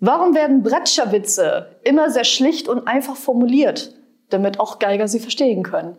Warum werden Bretscherwitze immer sehr schlicht und einfach formuliert, damit auch Geiger sie verstehen können?